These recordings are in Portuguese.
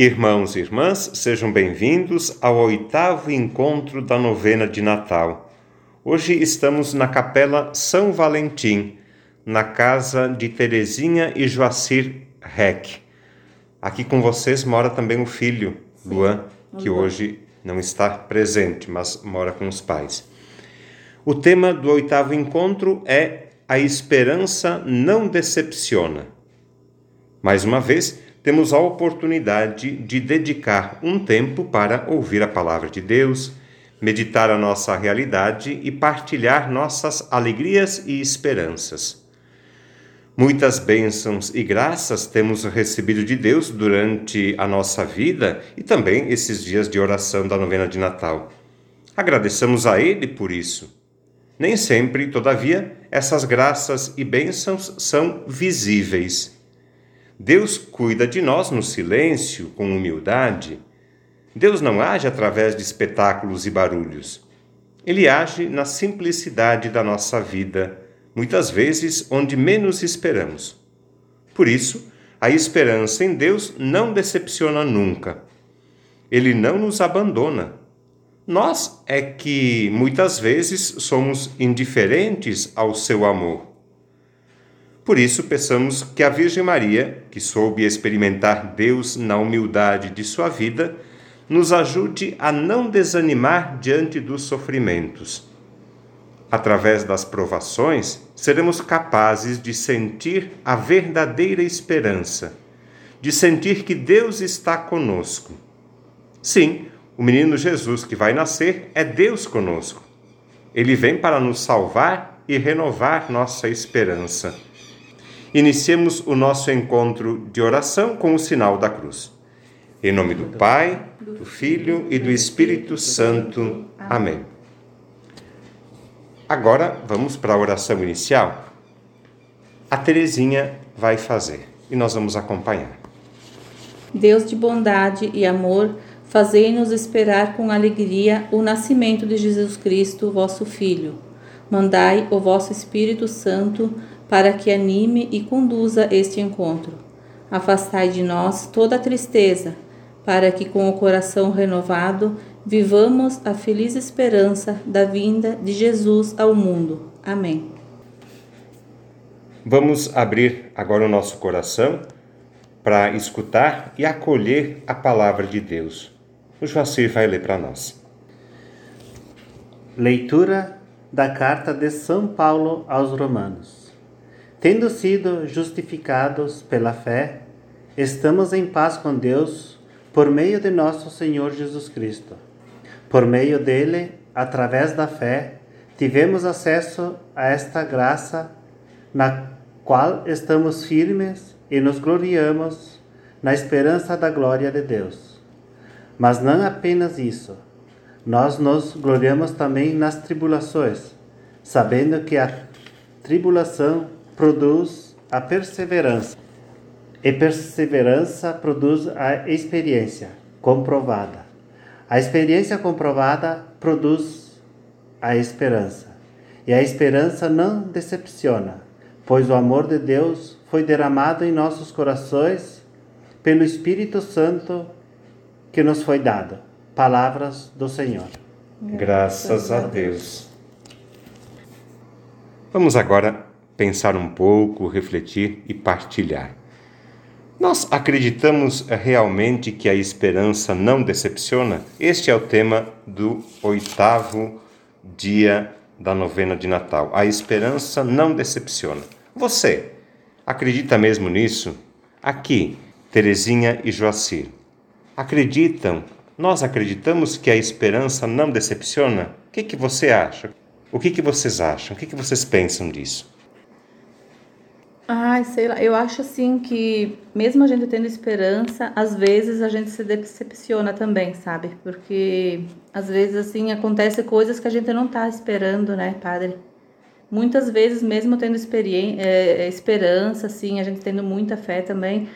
Irmãos e irmãs, sejam bem-vindos ao oitavo encontro da novena de Natal. Hoje estamos na Capela São Valentim, na casa de Terezinha e Joacir Reck. Aqui com vocês mora também o filho, Luan, que hoje não está presente, mas mora com os pais. O tema do oitavo encontro é A Esperança Não Decepciona. Mais uma vez, temos a oportunidade de dedicar um tempo para ouvir a palavra de Deus, meditar a nossa realidade e partilhar nossas alegrias e esperanças. Muitas bênçãos e graças temos recebido de Deus durante a nossa vida e também esses dias de oração da novena de Natal. Agradeçamos a Ele por isso. Nem sempre, todavia, essas graças e bênçãos são visíveis. Deus cuida de nós no silêncio, com humildade. Deus não age através de espetáculos e barulhos. Ele age na simplicidade da nossa vida, muitas vezes onde menos esperamos. Por isso, a esperança em Deus não decepciona nunca. Ele não nos abandona. Nós é que muitas vezes somos indiferentes ao seu amor. Por isso, peçamos que a Virgem Maria, que soube experimentar Deus na humildade de sua vida, nos ajude a não desanimar diante dos sofrimentos. Através das provações, seremos capazes de sentir a verdadeira esperança, de sentir que Deus está conosco. Sim, o menino Jesus que vai nascer é Deus conosco. Ele vem para nos salvar e renovar nossa esperança. Iniciemos o nosso encontro de oração com o sinal da cruz. Em nome do Pai, do Filho e do Espírito Santo. Amém. Agora vamos para a oração inicial. A Terezinha vai fazer e nós vamos acompanhar. Deus de bondade e amor, fazei-nos esperar com alegria o nascimento de Jesus Cristo, vosso Filho. Mandai o vosso Espírito Santo para que anime e conduza este encontro. Afastai de nós toda a tristeza, para que com o coração renovado vivamos a feliz esperança da vinda de Jesus ao mundo. Amém. Vamos abrir agora o nosso coração para escutar e acolher a palavra de Deus. O Joacir vai ler para nós. Leitura da carta de São Paulo aos Romanos. Tendo sido justificados pela fé, estamos em paz com Deus por meio de nosso Senhor Jesus Cristo. Por meio dele, através da fé, tivemos acesso a esta graça na qual estamos firmes e nos gloriamos na esperança da glória de Deus. Mas não apenas isso. Nós nos gloriamos também nas tribulações, sabendo que a tribulação produz a perseverança. E perseverança produz a experiência comprovada. A experiência comprovada produz a esperança. E a esperança não decepciona, pois o amor de Deus foi derramado em nossos corações pelo Espírito Santo que nos foi dado. Palavras do Senhor. Graças a Deus. Vamos agora pensar um pouco, refletir e partilhar. Nós acreditamos realmente que a esperança não decepciona? Este é o tema do oitavo dia da novena de Natal. A esperança não decepciona. Você acredita mesmo nisso? Aqui, Terezinha e Joacir. Acreditam? Nós acreditamos que a esperança não decepciona? O que, que você acha? O que, que vocês acham? O que, que vocês pensam disso? Ai, sei lá, eu acho assim que mesmo a gente tendo esperança, às vezes a gente se decepciona também, sabe? Porque às vezes assim acontece coisas que a gente não tá esperando, né, padre? Muitas vezes mesmo tendo experiência, é, esperança, assim, a gente tendo muita fé também,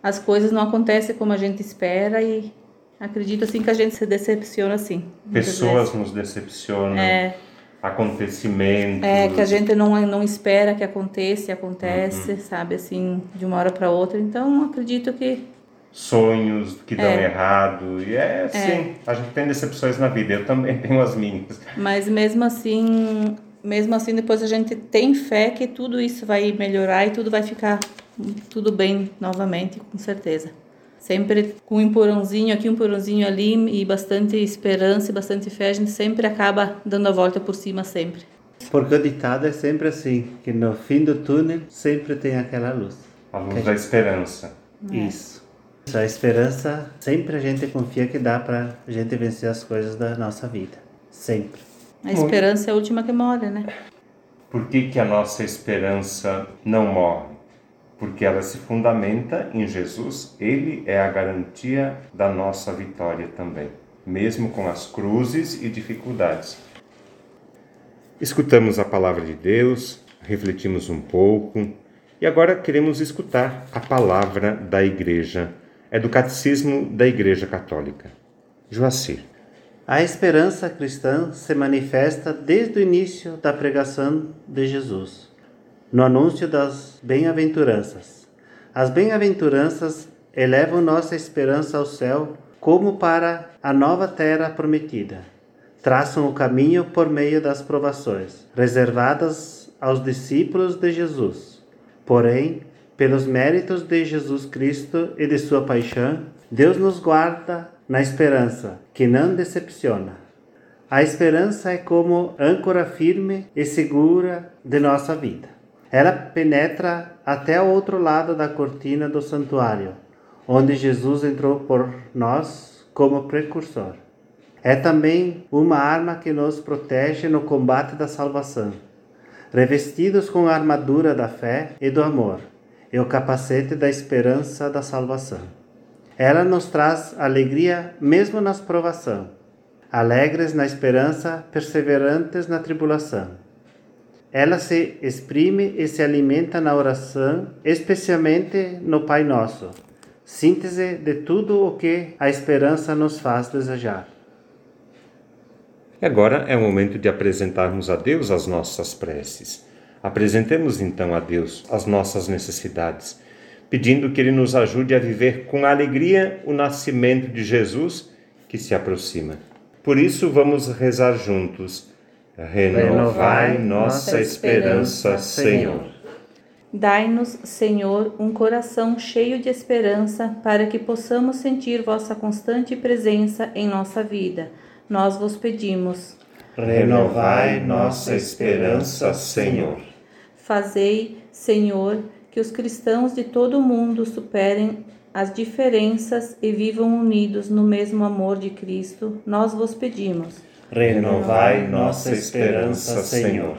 as coisas não acontecem como a gente espera e acredito assim que a gente se decepciona assim. Pessoas vezes. nos decepcionam. É acontecimentos. É, que a gente não, não espera que aconteça e acontece, uhum. sabe, assim, de uma hora para outra. Então, acredito que sonhos que dão É. errado. E é assim, a gente tem decepções na vida, eu também tenho as minhas. Mas mesmo assim, mesmo assim depois a gente tem fé que tudo isso vai melhorar e tudo vai ficar tudo bem novamente, com certeza. Sempre com um empurrãozinho aqui, um empurrãozinho ali e bastante esperança e bastante fé, a gente sempre acaba dando a volta por cima sempre. Porque o ditado é sempre assim, que no fim do túnel sempre tem aquela luz. A luz da esperança. Isso. A esperança, sempre a gente confia que dá pra gente vencer as coisas da nossa vida. Sempre. A esperança é a última que morre, né? Por que, que a nossa esperança não morre? Porque ela se fundamenta em Jesus, Ele é a garantia da nossa vitória também, mesmo com as cruzes e dificuldades. Escutamos a palavra de Deus, refletimos um pouco e agora queremos escutar a palavra da Igreja. É do Catecismo da Igreja Católica. Joacir. A esperança cristã se manifesta desde o início da pregação de Jesus, no anúncio das bem-aventuranças. As bem-aventuranças elevam nossa esperança ao céu como para a nova terra prometida. Traçam o caminho por meio das provações, reservadas aos discípulos de Jesus. Porém, pelos méritos de Jesus Cristo e de sua paixão, Deus nos guarda na esperança, que não decepciona. A esperança é como âncora firme e segura de nossa vida. Ela penetra até o outro lado da cortina do santuário, onde Jesus entrou por nós como precursor. É também uma arma que nos protege no combate da salvação. Revestidos com a armadura da fé e do amor, e o capacete da esperança da salvação. Ela nos traz alegria mesmo nas provação, alegres na esperança, perseverantes na tribulação. Ela se exprime e se alimenta na oração, especialmente no Pai Nosso, síntese de tudo o que a esperança nos faz desejar. E agora é o momento de apresentarmos a Deus as nossas preces. Apresentemos então a Deus as nossas necessidades, pedindo que Ele nos ajude a viver com alegria o nascimento de Jesus que se aproxima. Por isso, vamos rezar juntos. Renovai nossa esperança, Senhor. Dai-nos, Senhor, um coração cheio de esperança, para que possamos sentir vossa constante presença em nossa vida. Nós vos pedimos. Renovai nossa esperança, Senhor. Fazei, Senhor, que os cristãos de todo o mundo superem as diferenças e vivam unidos no mesmo amor de Cristo. Nós vos pedimos. Renovai nossa esperança, Senhor.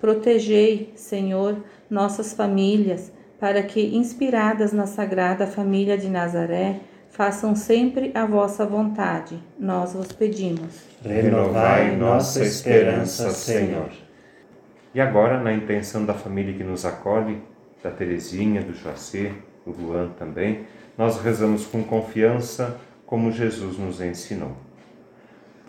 Protegei, Senhor, nossas famílias, para que, inspiradas na Sagrada Família de Nazaré, façam sempre a vossa vontade. Nós vos pedimos. Renovai nossa esperança, Senhor. E agora, na intenção da família que nos acolhe, da Terezinha, do Joacir, do Luan também, nós rezamos com confiança como Jesus nos ensinou.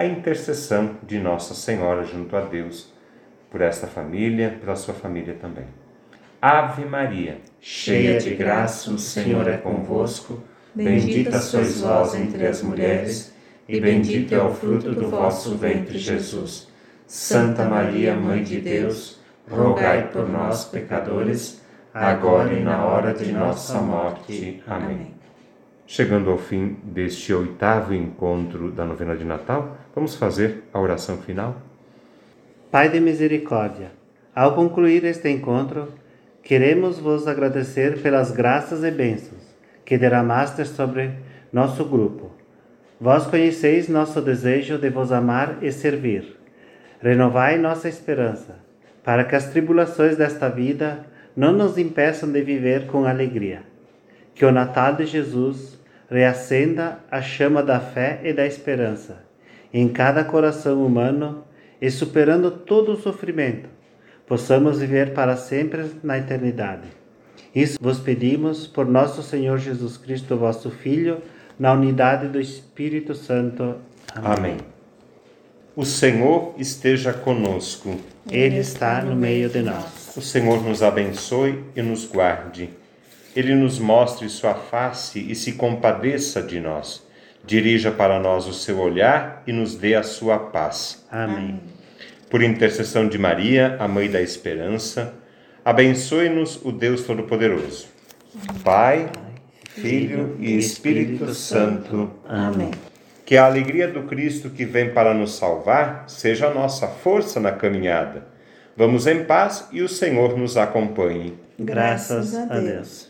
A intercessão de Nossa Senhora junto a Deus, por esta família, pela sua família também. Ave Maria, cheia de graça, o Senhor é convosco, bendita sois vós entre as mulheres, e bendito é o fruto do vosso ventre, Jesus. Santa Maria, Mãe de Deus, rogai por nós, pecadores, agora e na hora de nossa morte. Amém. Chegando ao fim deste oitavo encontro da novena de Natal, vamos fazer a oração final? Pai de misericórdia, ao concluir este encontro, queremos vos agradecer pelas graças e bênçãos que derramaste sobre nosso grupo. Vós conheceis nosso desejo de vos amar e servir. Renovai nossa esperança, para que as tribulações desta vida não nos impeçam de viver com alegria. Que o Natal de Jesus reacenda a chama da fé e da esperança em cada coração humano e superando todo o sofrimento, possamos viver para sempre na eternidade. Isso vos pedimos por nosso Senhor Jesus Cristo, vosso Filho, na unidade do Espírito Santo. Amém. Amém. O Senhor esteja conosco. Ele está no meio de nós. O Senhor nos abençoe e nos guarde. Ele nos mostre sua face e se compadeça de nós. Dirija para nós o seu olhar e nos dê a sua paz. Amém. Por intercessão de Maria, a Mãe da Esperança, abençoe-nos o Deus Todo-Poderoso. Pai, Filho e Espírito Santo. Amém. Que a alegria do Cristo que vem para nos salvar seja a nossa força na caminhada. Vamos em paz e o Senhor nos acompanhe. Graças a Deus.